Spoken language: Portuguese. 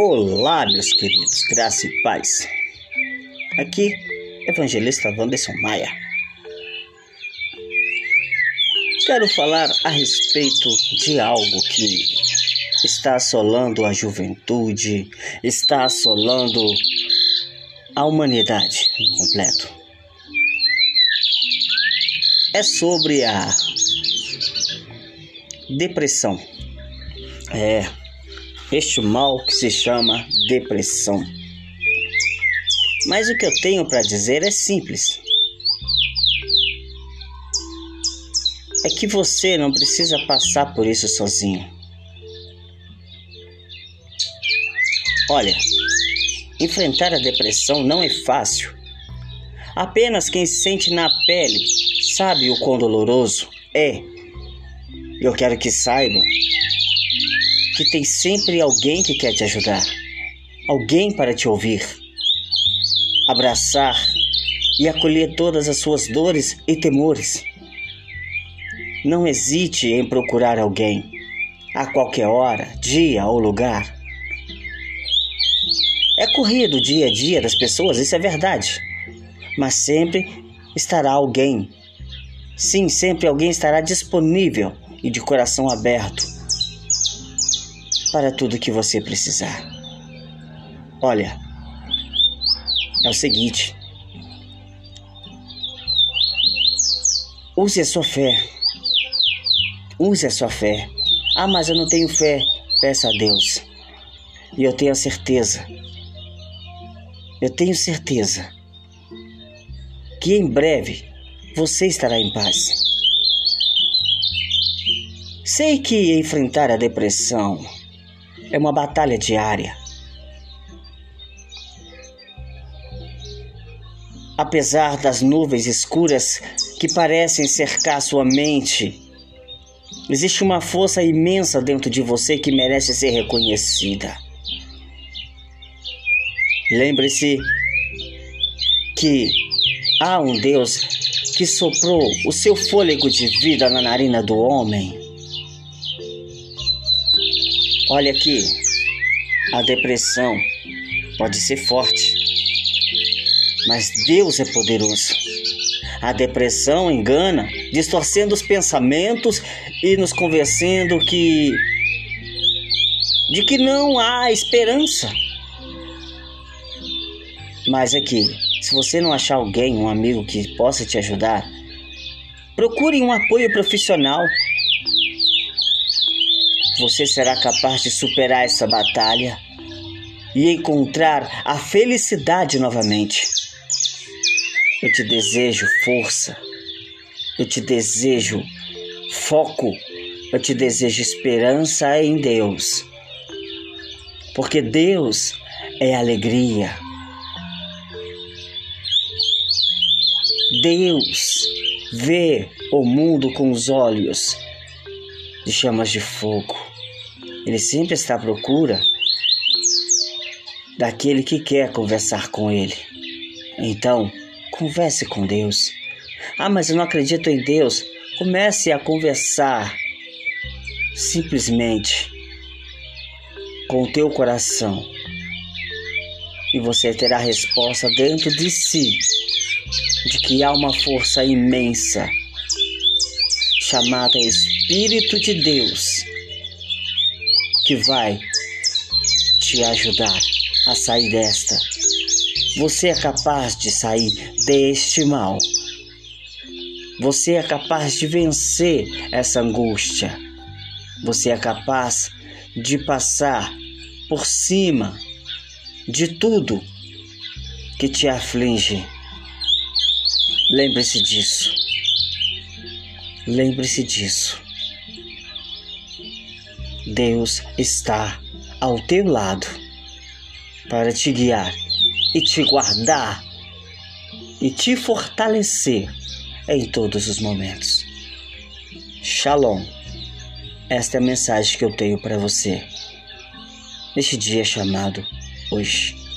Olá, meus queridos, graça e paz. Aqui, Evangelista Wanderson Maia. Quero falar a respeito de algo que está assolando a juventude, está assolando a humanidade no completo. É sobre a depressão. É, este mal que se chama depressão. Mas o que eu tenho para dizer é simples. É que você não precisa passar por isso sozinho. Olha, enfrentar a depressão não é fácil. Apenas quem sente na pele sabe o quão doloroso é. Eu quero que saiba que tem sempre alguém que quer te ajudar, alguém para te ouvir, abraçar e acolher todas as suas dores e temores. Não hesite em procurar alguém, a qualquer hora, dia ou lugar. É corrido o dia a dia das pessoas, isso é verdade. Mas sempre estará alguém. Sim, sempre alguém estará disponível e de coração aberto para tudo que você precisar. Olha, é o seguinte: use a sua fé. Use a sua fé. Ah, mas eu não tenho fé. Peça a Deus. E eu tenho a certeza. Eu tenho certeza que em breve você estará em paz. Sei que enfrentar a depressão é uma batalha diária. Apesar das nuvens escuras que parecem cercar sua mente, existe uma força imensa dentro de você que merece ser reconhecida. Lembre-se que há um Deus que soprou o seu fôlego de vida na narina do homem Olha aqui, a depressão pode ser forte, mas Deus é poderoso. A depressão engana, distorcendo os pensamentos e nos convencendo que de que não há esperança. Mas aqui, se você não achar alguém, um amigo que possa te ajudar, procure um apoio profissional você será capaz de superar essa batalha e encontrar a felicidade novamente. Eu te desejo força, eu te desejo foco, eu te desejo esperança em Deus, porque Deus é alegria. Deus vê o mundo com os olhos de chamas de fogo. Ele sempre está à procura daquele que quer conversar com ele. Então, converse com Deus. Ah, mas eu não acredito em Deus. Comece a conversar simplesmente com o teu coração. E você terá resposta dentro de si de que há uma força imensa chamada Espírito de Deus que vai te ajudar a sair desta. Você é capaz de sair deste mal. Você é capaz de vencer essa angústia. Você é capaz de passar por cima de tudo que te aflige. Lembre-se disso. Lembre-se disso. Deus está ao teu lado para te guiar e te guardar e te fortalecer em todos os momentos. Shalom. Esta é a mensagem que eu tenho para você neste dia chamado hoje.